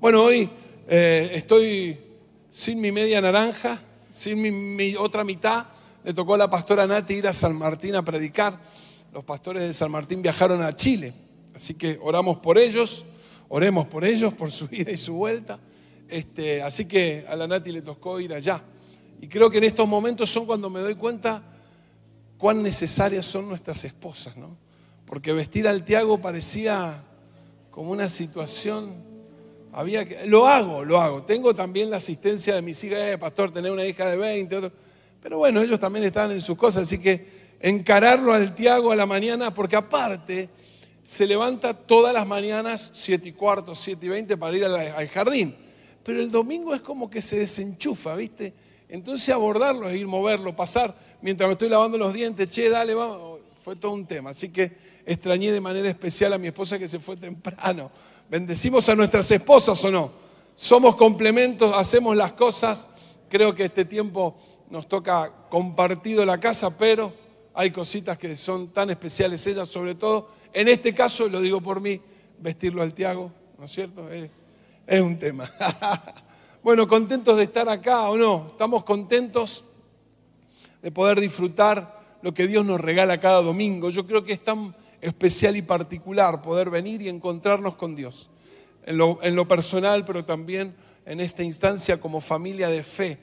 Bueno, hoy eh, estoy sin mi media naranja, sin mi, otra mitad. Le tocó a la pastora Nati ir a San Martín a predicar. Los pastores de San Martín viajaron a Chile, así que oramos por ellos, oremos por ellos, por su vida y su vuelta. Este, así que a la Nati le tocó ir allá. Y creo que en estos momentos son cuando me doy cuenta cuán necesarias son nuestras esposas, ¿no? Porque vestir al Tiago parecía como una situación, lo hago, lo hago. Tengo también la asistencia de mis hijas, eh, pastor, tener una hija de 20, otro, pero bueno, ellos también están en sus cosas, así que encararlo al Tiago a la mañana, porque aparte se levanta todas las mañanas, 7 y cuarto, 7 y 20, para ir al, jardín. Pero el domingo es como que se desenchufa, ¿viste? Entonces abordarlo es ir, moverlo, pasar, mientras me estoy lavando los dientes, che, dale, vamos, fue todo un tema. Así que extrañé de manera especial a mi esposa que se fue temprano. ¿Bendecimos a nuestras esposas o no? Somos complementos, hacemos las cosas. Creo que este tiempo nos toca compartido la casa, pero hay cositas que son tan especiales ellas, sobre todo, en este caso, lo digo por mí, vestirlo al Tiago, ¿no es cierto? Es, un tema. bueno, contentos de estar acá o no, estamos contentos de poder disfrutar lo que Dios nos regala cada domingo. Yo creo que es tan especial y particular poder venir y encontrarnos con Dios, en lo, personal, pero también en esta instancia como familia de fe,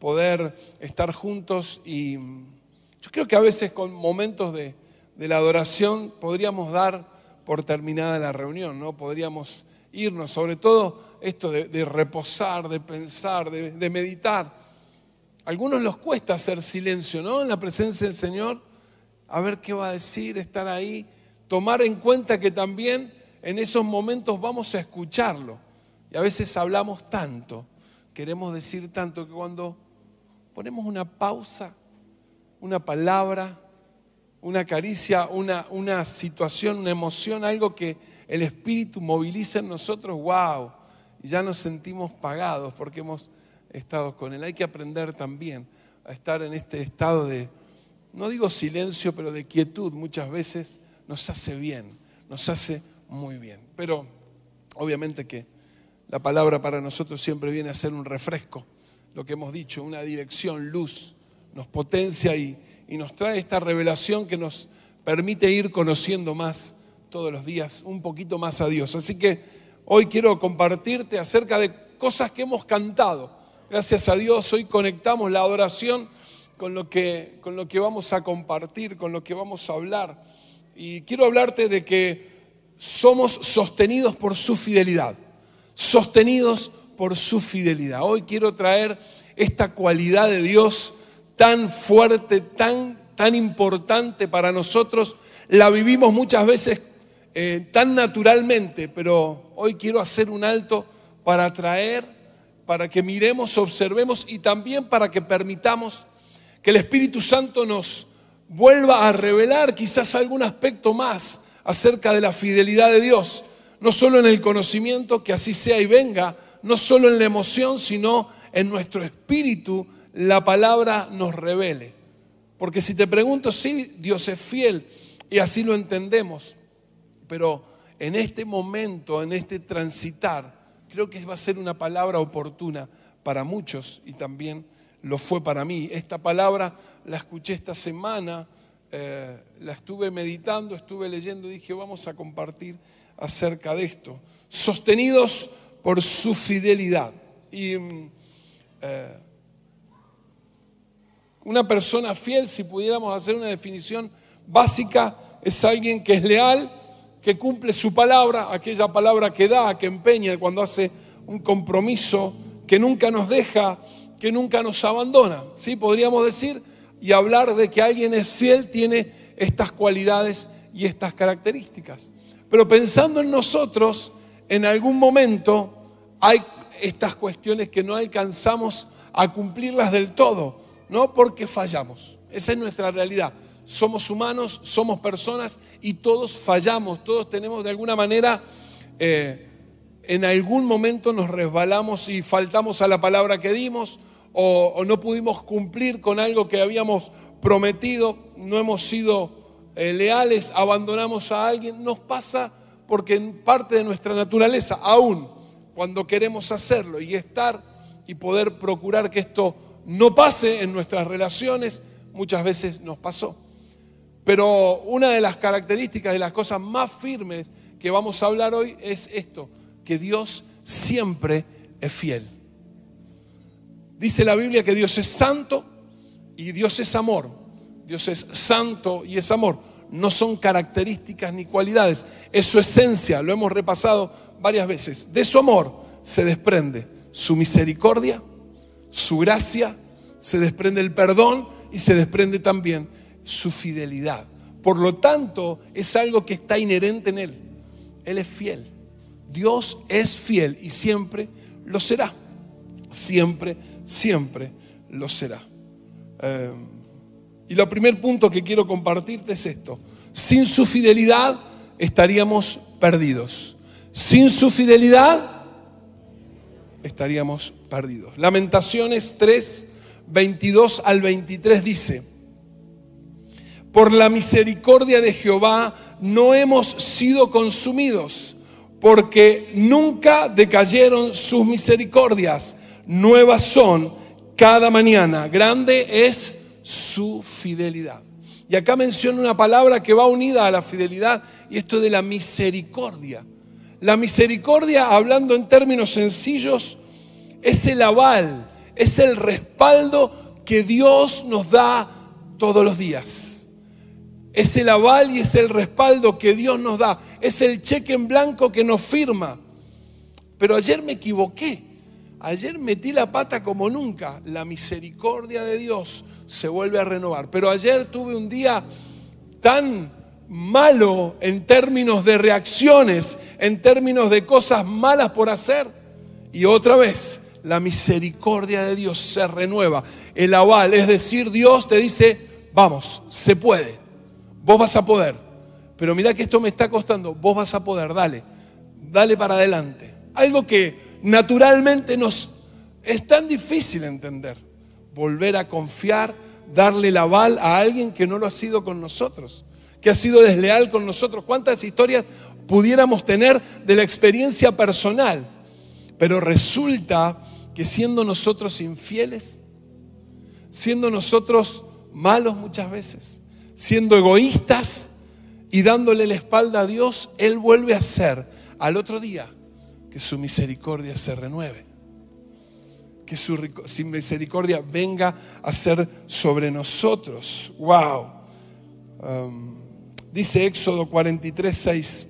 poder estar juntos y yo creo que a veces con momentos de, la adoración podríamos dar por terminada la reunión, ¿no? Podríamos irnos, sobre todo esto de, reposar, de pensar, de, de meditar. A algunos les cuesta hacer silencio, ¿no? En la presencia del Señor, a ver qué va a decir, estar ahí tomar en cuenta que también en esos momentos vamos a escucharlo. Y a veces hablamos tanto, queremos decir tanto, que cuando ponemos una pausa, una palabra, una caricia, una, una situación, una emoción, algo que el Espíritu moviliza en nosotros, wow, y ya nos sentimos pagados porque hemos estado con Él. Hay que aprender también a estar en este estado de, no digo silencio, pero de quietud muchas veces nos hace bien, nos hace muy bien. Pero obviamente que la palabra para nosotros siempre viene a ser un refresco, lo que hemos dicho, una dirección, luz, nos potencia y, nos trae esta revelación que nos permite ir conociendo más todos los días, un poquito más a Dios. Así que hoy quiero compartirte acerca de cosas que hemos cantado. Gracias a Dios, hoy conectamos la adoración con lo que, con lo que vamos a compartir, con lo que vamos a hablar. Y quiero hablarte de que somos sostenidos por su fidelidad, sostenidos por su fidelidad. Hoy quiero traer esta cualidad de Dios tan fuerte, tan, tan importante para nosotros. La vivimos muchas veces eh, tan naturalmente, pero hoy quiero hacer un alto para traer, para que miremos, observemos y también para que permitamos que el Espíritu Santo nos vuelva a revelar quizás algún aspecto más acerca de la fidelidad de Dios, no solo en el conocimiento, que así sea y venga, no solo en la emoción, sino en nuestro espíritu, la palabra nos revele. Porque si te pregunto, sí, Dios es fiel y así lo entendemos, pero en este momento, en este transitar, creo que va a ser una palabra oportuna para muchos y también lo fue para mí. Esta palabra la escuché esta semana, eh, la estuve meditando, estuve leyendo, dije, vamos a compartir acerca de esto. Sostenidos por su fidelidad. Y mm, eh, una persona fiel, si pudiéramos hacer una definición básica, es alguien que es leal, que cumple su palabra, aquella palabra que da, que empeña cuando hace un compromiso, que nunca nos deja que nunca nos abandona. ¿sí? Podríamos decir y hablar de que alguien es fiel tiene estas cualidades y estas características. Pero pensando en nosotros, en algún momento hay estas cuestiones que no alcanzamos a cumplirlas del todo, no porque fallamos. Esa es nuestra realidad. Somos humanos, somos personas y todos fallamos, todos tenemos de alguna manera, eh, en algún momento nos resbalamos y faltamos a la palabra que dimos o, no pudimos cumplir con algo que habíamos prometido, no hemos sido eh, leales, abandonamos a alguien, nos pasa porque en parte de nuestra naturaleza, aún cuando queremos hacerlo y estar y poder procurar que esto no pase en nuestras relaciones, muchas veces nos pasó. Pero una de las características, de las cosas más firmes que vamos a hablar hoy es esto, que Dios siempre es fiel. Dice la Biblia que Dios es santo y Dios es amor. Dios es santo y es amor. No son características ni cualidades, es su esencia, lo hemos repasado varias veces. De su amor se desprende su misericordia, su gracia, se desprende el perdón y se desprende también su fidelidad. Por lo tanto, es algo que está inherente en Él. Él es fiel. Dios es fiel y siempre lo será. Siempre, siempre lo será. Eh, y lo primer punto que quiero compartirte es esto. Sin su fidelidad estaríamos perdidos. Sin su fidelidad estaríamos perdidos. Lamentaciones 3, 22 al 23 dice, por la misericordia de Jehová no hemos sido consumidos, porque nunca decayeron sus misericordias. Nuevas son cada mañana. Grande es su fidelidad. Y acá menciona una palabra que va unida a la fidelidad y esto de la misericordia. La misericordia, hablando en términos sencillos, es el aval, es el respaldo que Dios nos da todos los días. Es el aval y es el respaldo que Dios nos da. Es el cheque en blanco que nos firma. Pero ayer me equivoqué. Ayer metí la pata como nunca. La misericordia de Dios se vuelve a renovar. Pero ayer tuve un día tan malo en términos de reacciones, en términos de cosas malas por hacer. Y otra vez, la misericordia de Dios se renueva. El aval, es decir, Dios te dice, vamos, se puede. Vos vas a poder. Pero mira que esto me está costando. Vos vas a poder. Dale. Dale para adelante. Algo que naturalmente nos es tan difícil entender. Volver a confiar, darle la aval a alguien que no lo ha sido con nosotros, que ha sido desleal con nosotros. ¿Cuántas historias pudiéramos tener de la experiencia personal? Pero resulta que siendo nosotros infieles, siendo nosotros malos muchas veces, siendo egoístas y dándole la espalda a Dios, Él vuelve a hacer al otro día que su misericordia se renueve. Que su misericordia venga a ser sobre nosotros. ¡Wow! Um, dice Éxodo 43, 6.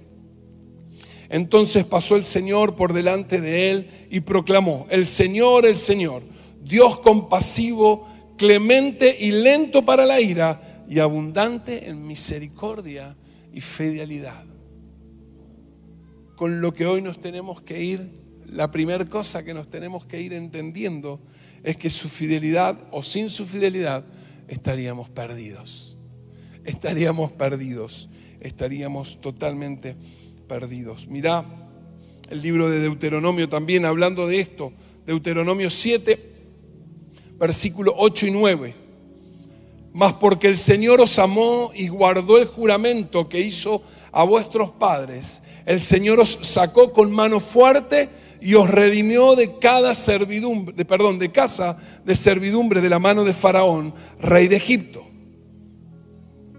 Entonces pasó el Señor por delante de él y proclamó, el Señor, el Señor, Dios compasivo, clemente y lento para la ira y abundante en misericordia y fidelidad. Con lo que hoy nos tenemos que ir, la primera cosa que nos tenemos que ir entendiendo es que su fidelidad o sin su fidelidad estaríamos perdidos. Estaríamos perdidos, estaríamos totalmente perdidos. Mirá el libro de Deuteronomio también hablando de esto, Deuteronomio 7, versículo 8 y 9 mas porque el Señor os amó y guardó el juramento que hizo a vuestros padres, el Señor os sacó con mano fuerte y os redimió de cada servidumbre, de, perdón, de casa de servidumbre de la mano de Faraón, rey de Egipto.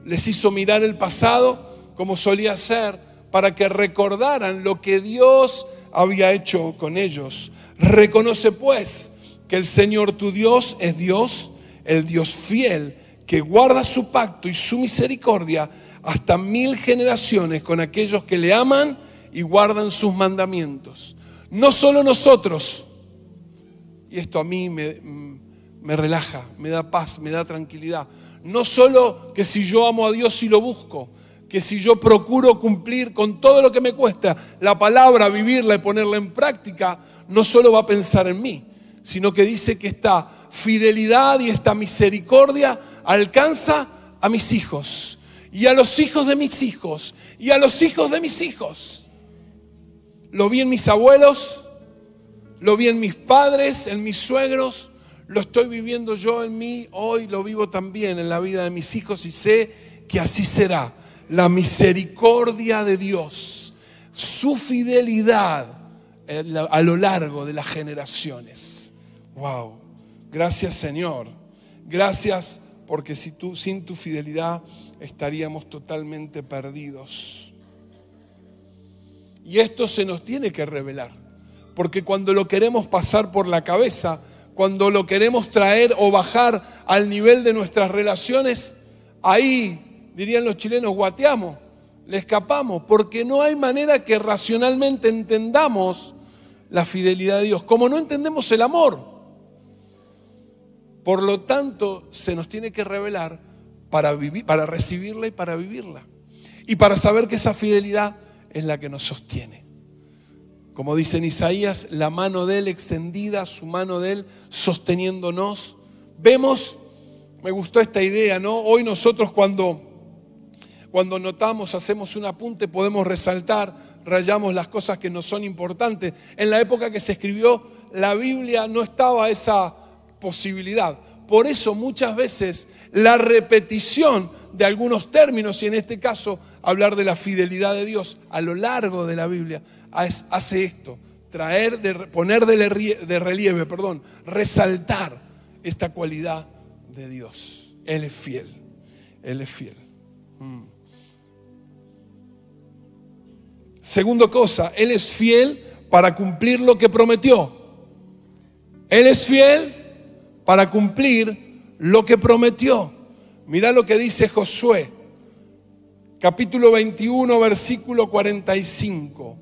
Les hizo mirar el pasado como solía ser para que recordaran lo que Dios había hecho con ellos. Reconoce pues que el Señor tu Dios es Dios, el Dios fiel que guarda su pacto y su misericordia hasta mil generaciones con aquellos que le aman y guardan sus mandamientos. No solo nosotros, y esto a mí me, me relaja, me da paz, me da tranquilidad. No solo que si yo amo a Dios y lo busco, que si yo procuro cumplir con todo lo que me cuesta la palabra, vivirla y ponerla en práctica, no solo va a pensar en mí, sino que dice que esta fidelidad y esta misericordia alcanza a mis hijos y a los hijos de mis hijos y a los hijos de mis hijos. Lo vi en mis abuelos, lo vi en mis padres, en mis suegros, lo estoy viviendo yo en mí, hoy lo vivo también en la vida de mis hijos y sé que así será. La misericordia de Dios, su fidelidad eh, a lo largo de las generaciones. Wow. Gracias Señor. Gracias porque si tú, sin tu fidelidad estaríamos totalmente perdidos. Y esto se nos tiene que revelar, porque cuando lo queremos pasar por la cabeza, cuando lo queremos traer o bajar al nivel de nuestras relaciones, ahí, dirían los chilenos, guateamos, le escapamos, porque no hay manera que racionalmente entendamos la fidelidad de Dios, como no entendemos el amor. Por lo tanto, se nos tiene que revelar para, vivir, para recibirla y para vivirla. Y para saber que esa fidelidad es la que nos sostiene. Como dice en Isaías, la mano de Él extendida, su mano de Él sosteniéndonos. Vemos, me gustó esta idea, ¿no? Hoy nosotros cuando, cuando notamos, hacemos un apunte, podemos resaltar, rayamos las cosas que nos son importantes. En la época que se escribió la Biblia no estaba esa posibilidad. Por eso muchas veces la repetición de algunos términos, y en este caso hablar de la fidelidad de Dios a lo largo de la Biblia, hace esto, traer, poner de relieve, perdón, resaltar esta cualidad de Dios. Él es fiel, Él es fiel. Mm. Segundo cosa, Él es fiel para cumplir lo que prometió. Él es fiel para cumplir lo que prometió. Mira lo que dice Josué, capítulo 21, versículo 45.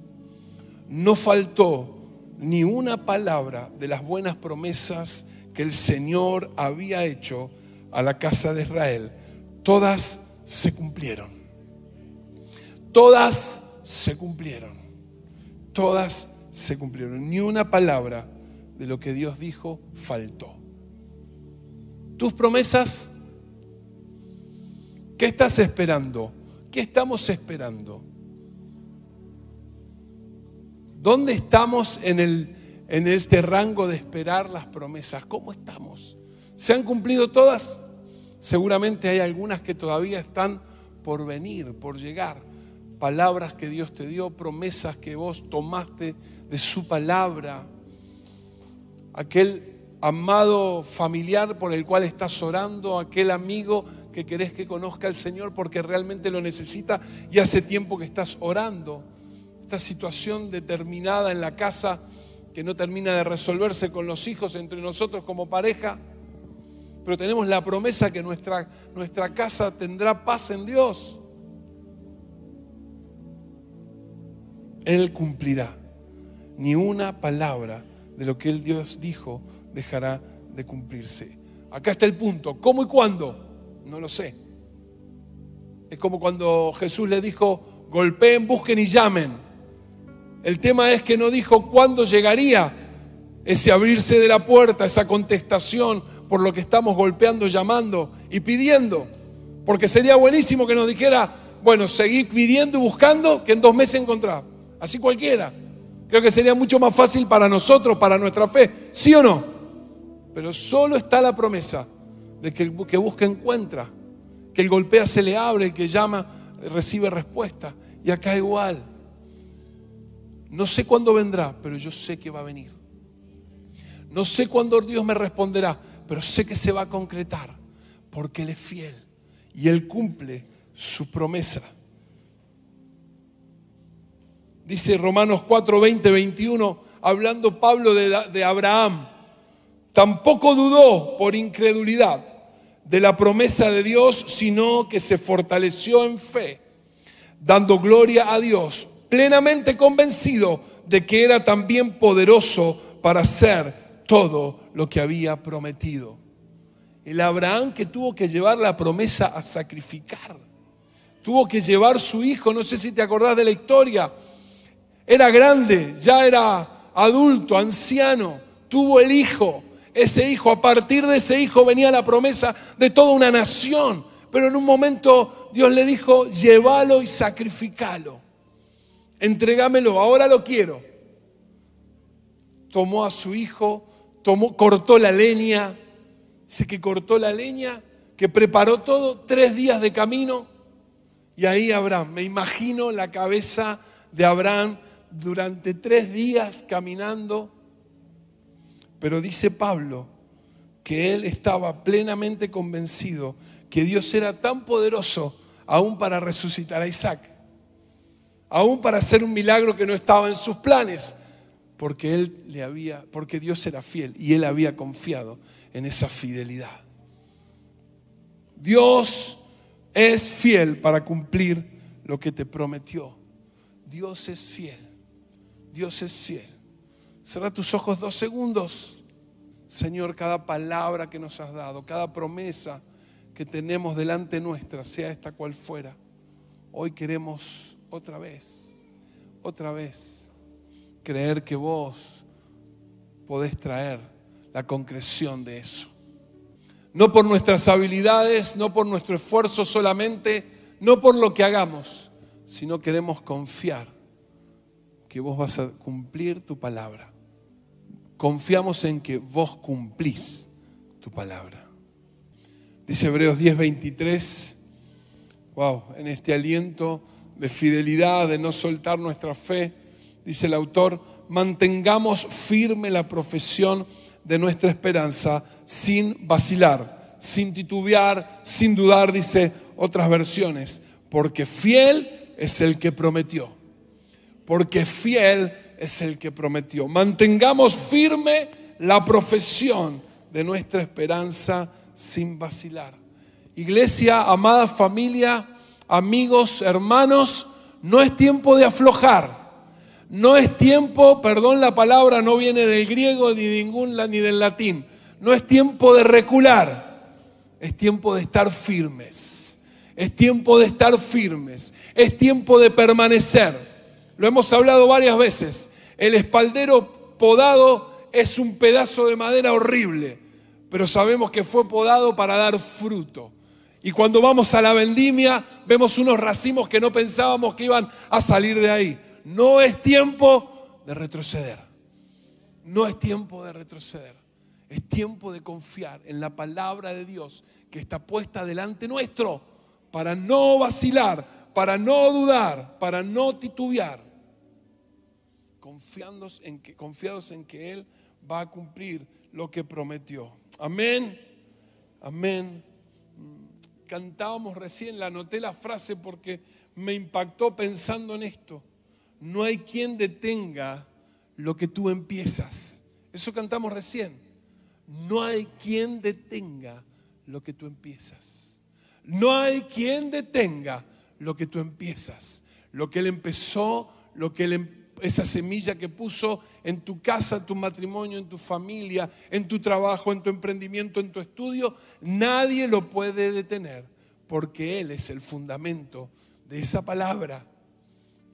No faltó ni una palabra de las buenas promesas que el Señor había hecho a la casa de Israel. Todas se cumplieron. Todas se cumplieron. Todas se cumplieron. Ni una palabra de lo que Dios dijo faltó tus promesas? ¿Qué estás esperando? ¿Qué estamos esperando? ¿Dónde estamos en, el, en este rango de esperar las promesas? ¿Cómo estamos? ¿Se han cumplido todas? Seguramente hay algunas que todavía están por venir, por llegar. Palabras que Dios te dio, promesas que vos tomaste de su palabra. Aquel amado familiar por el cual estás orando, aquel amigo que querés que conozca al Señor porque realmente lo necesita y hace tiempo que estás orando. Esta situación determinada en la casa que no termina de resolverse con los hijos entre nosotros como pareja, pero tenemos la promesa que nuestra, nuestra casa tendrá paz en Dios. Él cumplirá ni una palabra de lo que el Dios dijo dejará de cumplirse. Acá está el punto. ¿Cómo y cuándo? No lo sé. Es como cuando Jesús le dijo, golpeen, busquen y llamen. El tema es que no dijo cuándo llegaría ese abrirse de la puerta, esa contestación por lo que estamos golpeando, llamando y pidiendo. Porque sería buenísimo que nos dijera, bueno, seguir pidiendo y buscando que en dos meses encontrar. Así cualquiera. Creo que sería mucho más fácil para nosotros, para nuestra fe. ¿Sí o no? Pero solo está la promesa de que el que busca encuentra, que el golpea se le abre, el que llama recibe respuesta. Y acá igual. No sé cuándo vendrá, pero yo sé que va a venir. No sé cuándo Dios me responderá, pero sé que se va a concretar, porque Él es fiel y Él cumple su promesa. Dice Romanos 4, 20, 21, hablando Pablo de, de Abraham. Tampoco dudó por incredulidad de la promesa de Dios, sino que se fortaleció en fe, dando gloria a Dios, plenamente convencido de que era también poderoso para hacer todo lo que había prometido. El Abraham que tuvo que llevar la promesa a sacrificar, tuvo que llevar su hijo, no sé si te acordás de la historia, era grande, ya era adulto, anciano, tuvo el hijo, ese hijo, a partir de ese hijo venía la promesa de toda una nación. Pero en un momento Dios le dijo, llévalo y sacrificalo. Entregámelo, ahora lo quiero. Tomó a su hijo, tomó, cortó la leña, dice que cortó la leña, que preparó todo, tres días de camino. Y ahí Abraham, me imagino la cabeza de Abraham durante tres días caminando, pero dice Pablo que él estaba plenamente convencido que Dios era tan poderoso aún para resucitar a Isaac, aún para hacer un milagro que no estaba en sus planes, porque él le había, porque Dios era fiel y él había confiado en esa fidelidad. Dios es fiel para cumplir lo que te prometió. Dios es fiel. Dios es fiel. Cierra tus ojos dos segundos. Señor, cada palabra que nos has dado, cada promesa que tenemos delante nuestra, sea esta cual fuera, hoy queremos otra vez, otra vez, creer que vos podés traer la concreción de eso. No por nuestras habilidades, no por nuestro esfuerzo solamente, no por lo que hagamos, sino queremos confiar que vos vas a cumplir tu palabra. Confiamos en que vos cumplís tu palabra. Dice Hebreos 10:23, wow, en este aliento de fidelidad, de no soltar nuestra fe, dice el autor, mantengamos firme la profesión de nuestra esperanza sin vacilar, sin titubear, sin dudar, dice otras versiones, porque fiel es el que prometió, porque fiel es el que prometió. Mantengamos firme la profesión de nuestra esperanza sin vacilar. Iglesia, amada familia, amigos, hermanos, no es tiempo de aflojar. No es tiempo, perdón la palabra, no viene del griego ni, ningún, ni del latín. No es tiempo de recular. Es tiempo de estar firmes. Es tiempo de estar firmes. Es tiempo de permanecer. Lo hemos hablado varias veces. El espaldero podado es un pedazo de madera horrible, pero sabemos que fue podado para dar fruto. Y cuando vamos a la vendimia, vemos unos racimos que no pensábamos que iban a salir de ahí. No es tiempo de retroceder. No es tiempo de retroceder. Es tiempo de confiar en la palabra de Dios que está puesta delante nuestro para no vacilar, para no dudar, para no titubear. Confiados en que, confiados en que Él va a cumplir lo que prometió. Amén. Amén. Cantábamos recién, la anoté la frase porque me impactó pensando en esto no hay quien detenga lo que tú empiezas. Eso cantamos recién. No hay quien detenga lo que tú empiezas. No hay quien detenga lo que tú empiezas. Lo que Él empezó, lo que Él, em, esa semilla que puso en tu casa, en tu matrimonio, en tu familia, en tu trabajo, en tu emprendimiento, en tu estudio, nadie lo puede detener porque Él es el fundamento de esa palabra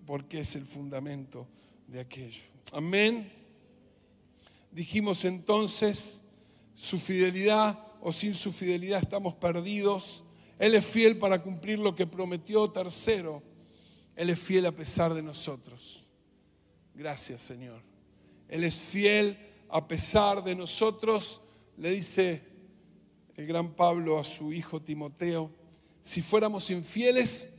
porque es el fundamento de aquello. Amén. Dijimos entonces, su fidelidad o sin su fidelidad estamos perdidos. Él es fiel para cumplir lo que prometió. Tercero, Él es fiel a pesar de nosotros. Gracias Señor. Él es fiel a pesar de nosotros. Le dice el gran Pablo a su hijo Timoteo, si fuéramos infieles,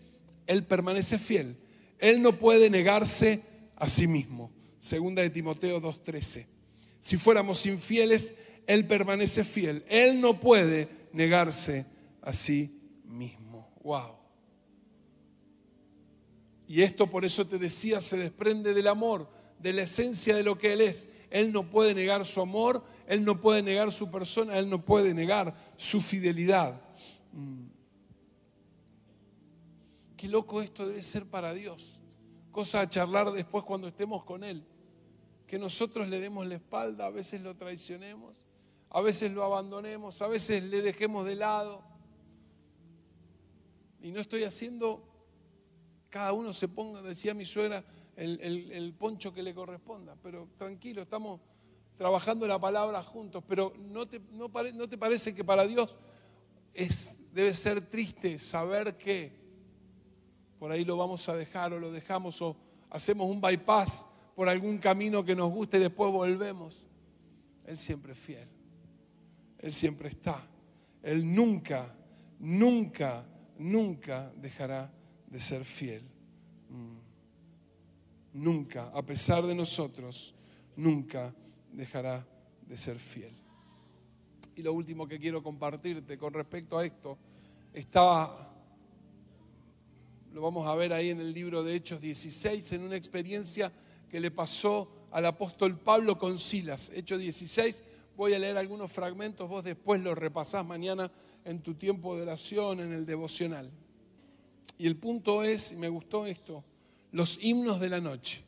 Él permanece fiel él no puede negarse a sí mismo. Segunda de Timoteo 2.13. Si fuéramos infieles, Él permanece fiel. Él no puede negarse a sí mismo. Wow. Y esto por eso te decía, se desprende del amor, de la esencia de lo que Él es. Él no puede negar su amor, Él no puede negar su persona, Él no puede negar su fidelidad. Mm. Qué loco esto debe ser para Dios. Cosa a charlar después cuando estemos con Él. Que nosotros le demos la espalda, a veces lo traicionemos, a veces lo abandonemos, a veces le dejemos de lado. Y no estoy haciendo, cada uno se ponga, decía mi suegra, el, poncho que le corresponda. Pero tranquilo, estamos trabajando la palabra juntos. Pero ¿no te, no te parece que para Dios es, debe ser triste saber que por ahí lo vamos a dejar o lo dejamos o hacemos un bypass por algún camino que nos guste y después volvemos. Él siempre es fiel. Él siempre está. Él nunca, nunca, nunca dejará de ser fiel. Mm. nunca, a pesar de nosotros, nunca dejará de ser fiel. Y lo último que quiero compartirte con respecto a esto, estaba, lo vamos a ver ahí en el libro de Hechos 16, en una experiencia que le pasó al apóstol Pablo con Silas. Hechos 16, voy a leer algunos fragmentos, vos después los repasás mañana en tu tiempo de oración, en el devocional. Y el punto es, y me gustó esto, los himnos de la noche.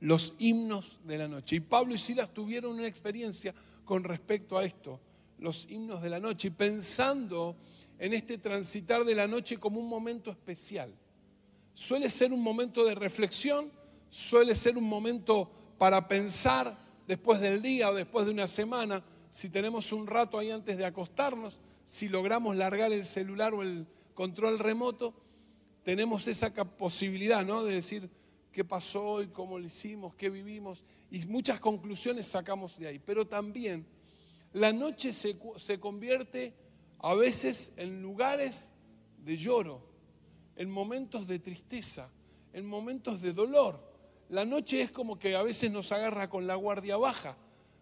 Los himnos de la noche. Y Pablo y Silas tuvieron una experiencia con respecto a esto, los himnos de la noche, y pensando en este transitar de la noche como un momento especial. Suele ser un momento de reflexión, suele ser un momento para pensar después del día o después de una semana, si tenemos un rato ahí antes de acostarnos, si logramos largar el celular o el control remoto, tenemos esa posibilidad ¿no? de decir qué pasó hoy, cómo lo hicimos, qué vivimos, y muchas conclusiones sacamos de ahí. Pero también la noche se, se convierte a veces en lugares de lloro, en momentos de tristeza, en momentos de dolor. La noche es como que a veces nos agarra con la guardia baja.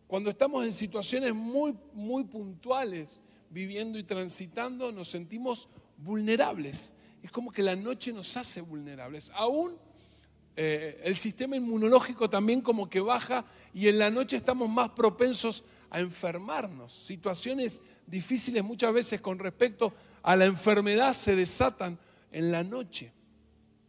Cuando estamos en situaciones muy, muy puntuales, viviendo y transitando, nos sentimos vulnerables. Es como que la noche nos hace vulnerables. Aún eh, el sistema inmunológico también como que baja y en la noche estamos más propensos a enfermarnos. Situaciones difíciles muchas veces con respecto a la enfermedad se desatan en la noche.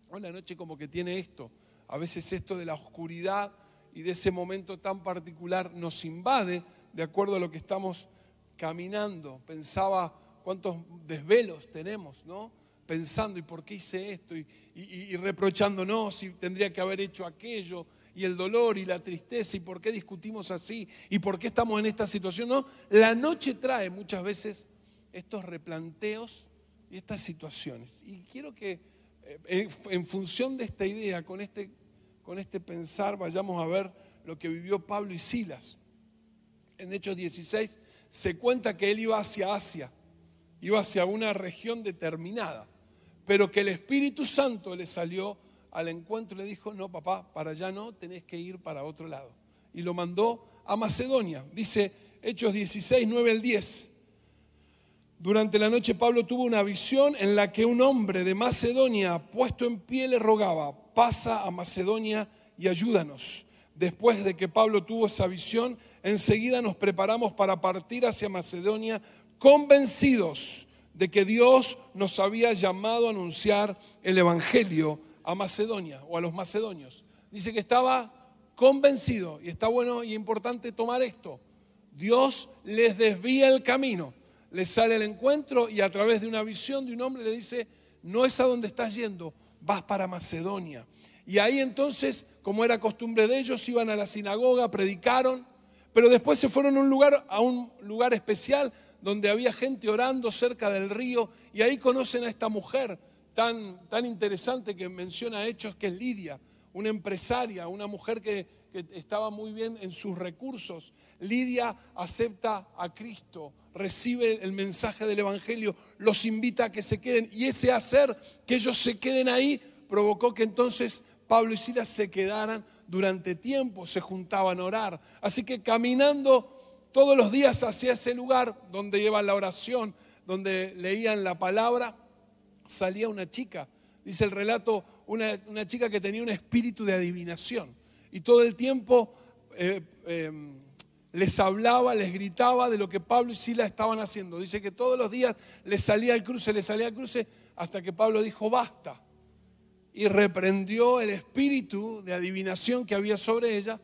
O la noche como que tiene esto. A veces esto de la oscuridad y de ese momento tan particular nos invade de acuerdo a lo que estamos caminando. Pensaba cuántos desvelos tenemos, ¿no? Pensando, ¿y por qué hice esto? Y, y, reprochándonos si tendría que haber hecho aquello, y el dolor y la tristeza, y por qué discutimos así, y por qué estamos en esta situación. No, la noche trae muchas veces estos replanteos y estas situaciones. Y quiero que eh, en función de esta idea, con este, con este pensar, vayamos a ver lo que vivió Pablo y Silas. En Hechos 16 se cuenta que él iba hacia Asia, iba hacia una región determinada, pero que el Espíritu Santo le salió al encuentro y le dijo, no papá, para allá no, tenés que ir para otro lado. Y lo mandó a Macedonia. Dice Hechos 16, 9 al 10. Durante la noche Pablo tuvo una visión en la que un hombre de Macedonia, puesto en pie, le rogaba, pasa a Macedonia y ayúdanos. Después de que Pablo tuvo esa visión, enseguida nos preparamos para partir hacia Macedonia, convencidos de que Dios nos había llamado a anunciar el Evangelio a Macedonia o a los macedonios. Dice que estaba convencido, y está bueno y importante tomar esto. Dios les desvía el camino, les sale al encuentro y a través de una visión de un hombre le dice, no es a donde estás yendo, vas para Macedonia. Y ahí entonces, como era costumbre de ellos, iban a la sinagoga, predicaron, pero después se fueron a un lugar, a un lugar especial donde había gente orando cerca del río y ahí conocen a esta mujer tan, tan interesante que menciona Hechos, que es Lidia, una empresaria, una mujer que, que estaba muy bien en sus recursos. Lidia acepta a Cristo, recibe el mensaje del Evangelio, los invita a que se queden y ese hacer que ellos se queden ahí provocó que entonces Pablo y Silas se quedaran durante tiempo, se juntaban a orar. Así que caminando todos los días hacia ese lugar donde llevan la oración, donde leían la palabra, salía una chica. Dice el relato, una, chica que tenía un espíritu de adivinación. Y todo el tiempo eh, em, les hablaba, les gritaba de lo que Pablo y Silas estaban haciendo. Dice que todos los días les salía al cruce, les salía al cruce, hasta que Pablo dijo, basta y reprendió el espíritu de adivinación que había sobre ella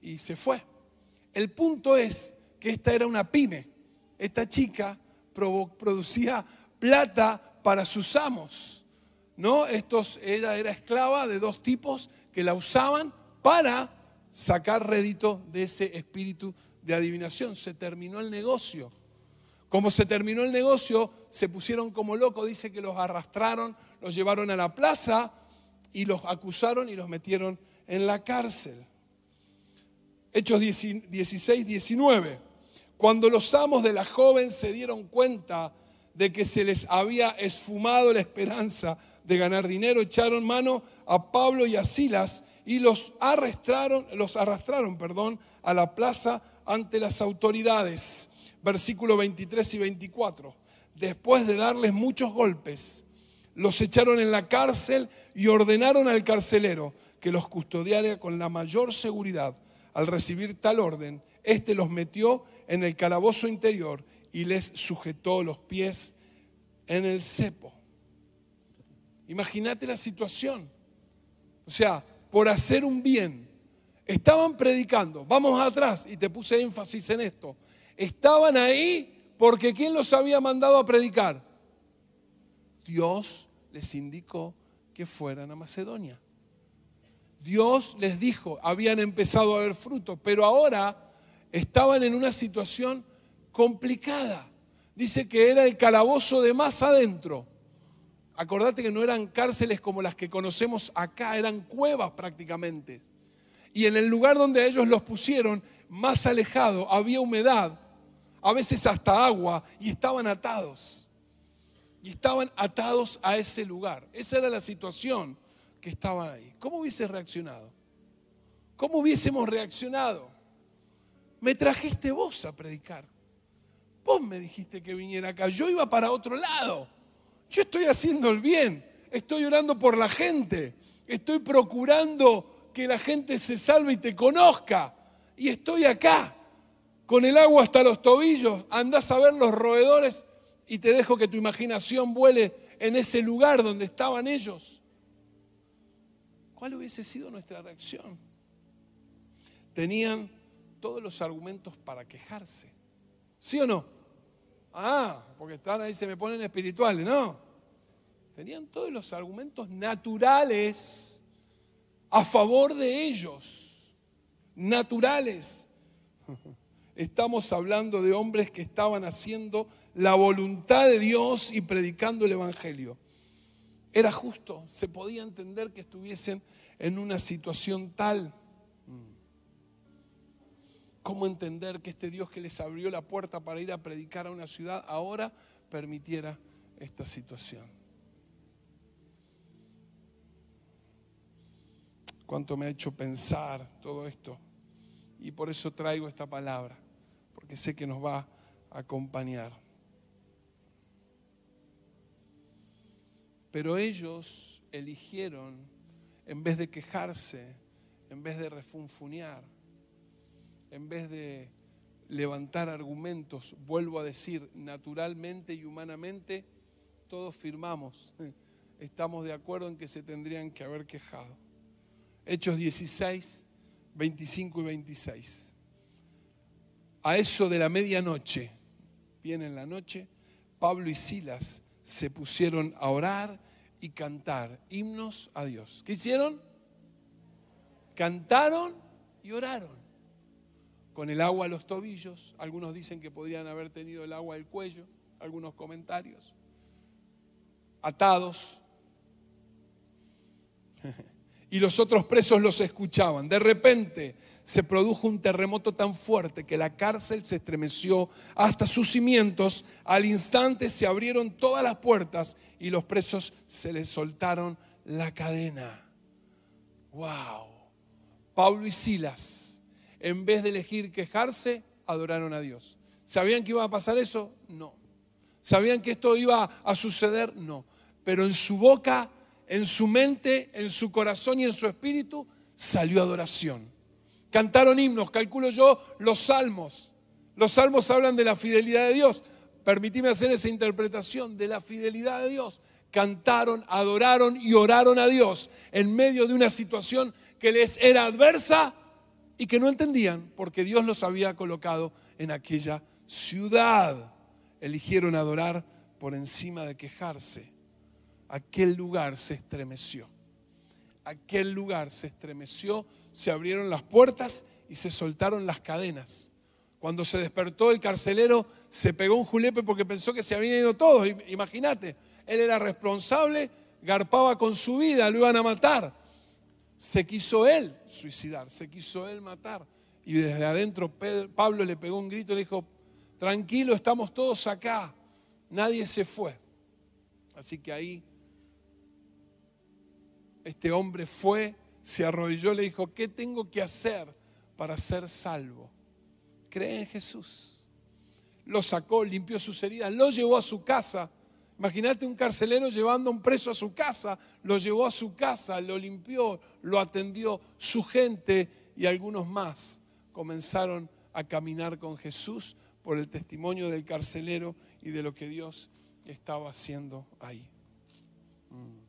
y se fue. El punto es que esta era una pyme. Esta chica producía plata para sus amos. ¿no? Estos, ella era esclava de dos tipos que la usaban para sacar rédito de ese espíritu de adivinación. Se terminó el negocio. Como se terminó el negocio, se pusieron como locos. Dice que los arrastraron, los llevaron a la plaza y los acusaron y los metieron en la cárcel. Hechos 16, 19. Cuando los amos de la joven se dieron cuenta de que se les había esfumado la esperanza de ganar dinero, echaron mano a Pablo y a Silas y los arrastraron, los arrastraron, perdón, a la plaza ante las autoridades. Versículo 23 y 24. Después de darles muchos golpes, los echaron en la cárcel y ordenaron al carcelero que los custodiara con la mayor seguridad. Al recibir tal orden, éste los metió en el calabozo interior y les sujetó los pies en el cepo. Imagínate la situación. O sea, por hacer un bien, estaban predicando, vamos atrás, y te puse énfasis en esto, estaban ahí porque ¿quién los había mandado a predicar? Dios les indicó que fueran a Macedonia. Dios les dijo, habían empezado a ver frutos, pero ahora estaban en una situación complicada. Dice que era el calabozo de más adentro. Acordate que no eran cárceles como las que conocemos acá, eran cuevas prácticamente. Y en el lugar donde ellos los pusieron, más alejado, había humedad, a veces hasta agua, y estaban atados. Y estaban atados a ese lugar. Esa era la situación que estaban ahí. ¿Cómo hubiese reaccionado? ¿Cómo hubiésemos reaccionado? Me trajiste vos a predicar. Vos me dijiste que viniera acá. Yo iba para otro lado. Yo estoy haciendo el bien. Estoy orando por la gente. Estoy procurando que la gente se salve y te conozca. Y estoy acá, con el agua hasta los tobillos. Andás a ver los roedores y te dejo que tu imaginación vuele en ese lugar donde estaban ellos. ¿Cuál hubiese sido nuestra reacción? Tenían todos los argumentos para quejarse. ¿Sí o no? Ah, porque están ahí, se me ponen espirituales, no. Tenían todos los argumentos naturales a favor de ellos. Naturales. Estamos hablando de hombres que estaban haciendo la voluntad de Dios y predicando el Evangelio. Era justo, se podía entender que estuviesen en una situación tal. ¿Cómo entender que este Dios que les abrió la puerta para ir a predicar a una ciudad ahora permitiera esta situación? Cuánto me ha hecho pensar todo esto. Y por eso traigo esta palabra, porque sé que nos va a acompañar. Pero ellos eligieron, en vez de quejarse, en vez de refunfunear, en vez de levantar argumentos, vuelvo a decir, naturalmente y humanamente, todos firmamos, estamos de acuerdo en que se tendrían que haber quejado. Hechos 16, 25 y 26. A eso de la medianoche, bien en la noche, Pablo y Silas se pusieron a orar y cantar himnos a Dios. ¿Qué hicieron? Cantaron y oraron con el agua a los tobillos. Algunos dicen que podrían haber tenido el agua al cuello, algunos comentarios. Atados. y los otros presos los escuchaban. De repente se produjo un terremoto tan fuerte que la cárcel se estremeció hasta sus cimientos. Al instante se abrieron todas las puertas y los presos se les soltaron la cadena. ¡Wow! Pablo y Silas en vez de elegir quejarse, adoraron a Dios. ¿Sabían que iba a pasar eso? No. ¿Sabían que esto iba a suceder? No. Pero en su boca, en su mente, en su corazón y en su espíritu salió adoración. Cantaron himnos, calculo yo, los salmos. Los salmos hablan de la fidelidad de Dios. Permitime hacer esa interpretación de la fidelidad de Dios. Cantaron, adoraron y oraron a Dios en medio de una situación que les era adversa, y que no entendían porque Dios los había colocado en aquella ciudad. Eligieron adorar por encima de quejarse. Aquel lugar se estremeció. Aquel lugar se estremeció, se abrieron las puertas y se soltaron las cadenas. Cuando se despertó el carcelero, se pegó un julepe porque pensó que se habían ido todos. Imagínate, él era responsable, garpaba con su vida, lo iban a matar se quiso él suicidar, se quiso él matar. Y desde adentro Pablo le pegó un grito y le dijo, tranquilo, estamos todos acá, nadie se fue. Así que ahí este hombre fue, se arrodilló le dijo, ¿qué tengo que hacer para ser salvo? Cree en Jesús. Lo sacó, limpió sus heridas, lo llevó a su casa. Imagínate un carcelero llevando a un preso a su casa, lo llevó a su casa, lo limpió, lo atendió. Su gente y algunos más comenzaron a caminar con Jesús por el testimonio del carcelero y de lo que Dios estaba haciendo ahí. Mm.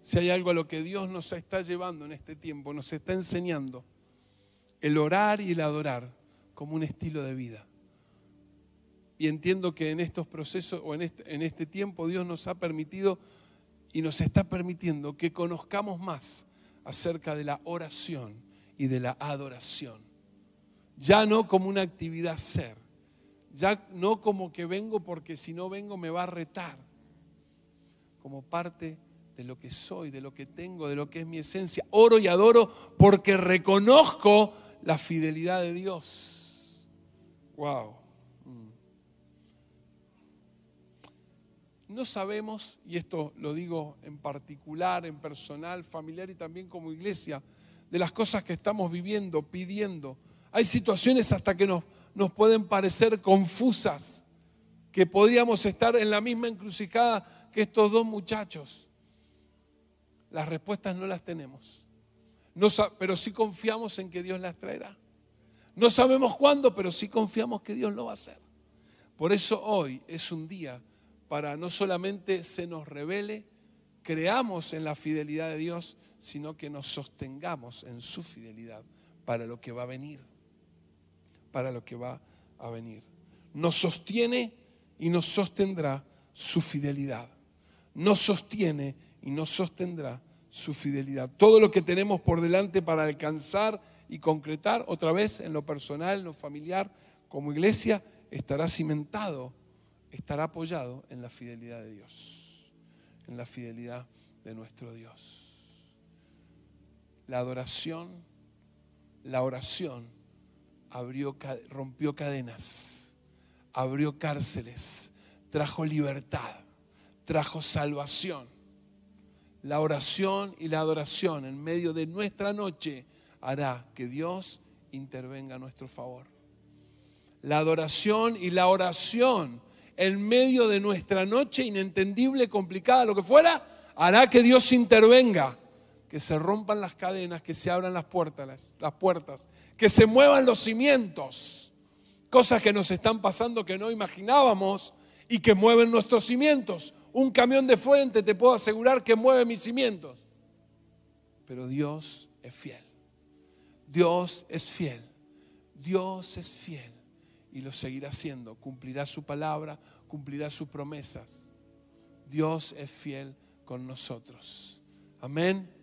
Si hay algo a lo que Dios nos está llevando en este tiempo, nos está enseñando el orar y el adorar como un estilo de vida. Y entiendo que en estos procesos o en este, tiempo Dios nos ha permitido y nos está permitiendo que conozcamos más acerca de la oración y de la adoración. Ya no como una actividad ser, ya no como que vengo porque si no vengo me va a retar, como parte de lo que soy, de lo que tengo, de lo que es mi esencia. Oro y adoro porque reconozco la fidelidad de Dios. Wow. No sabemos, y esto lo digo en particular, en personal, familiar y también como iglesia, de las cosas que estamos viviendo, pidiendo, hay situaciones hasta que nos, nos pueden parecer confusas, que podríamos estar en la misma encrucijada que estos dos muchachos. Las respuestas no las tenemos, pero sí confiamos en que Dios las traerá. No sabemos cuándo, pero sí confiamos que Dios lo va a hacer. Por eso hoy es un día para no solamente se nos revele, creamos en la fidelidad de Dios, sino que nos sostengamos en su fidelidad para lo que va a venir para lo que va a venir. Nos sostiene y nos sostendrá su fidelidad. Nos sostiene y nos sostendrá su fidelidad. Todo lo que tenemos por delante para alcanzar y concretar, otra vez en lo personal, en lo familiar, como iglesia, estará cimentado, estará apoyado en la fidelidad de Dios, en la fidelidad de nuestro Dios. La adoración, la oración rompió cadenas, abrió cárceles, trajo libertad, trajo salvación. La oración y la adoración en medio de nuestra noche hará que Dios intervenga a nuestro favor. La adoración y la oración en medio de nuestra noche inentendible, complicada, lo que fuera, hará que Dios intervenga que se rompan las cadenas, que se abran las puertas, las, puertas, que se muevan los cimientos, cosas que nos están pasando que no imaginábamos y que mueven nuestros cimientos. Un camión de fuente te puedo asegurar que mueve mis cimientos. Pero Dios es fiel. Dios es fiel. Dios es fiel y lo seguirá haciendo. Cumplirá su palabra, cumplirá sus promesas. Dios es fiel con nosotros. Amén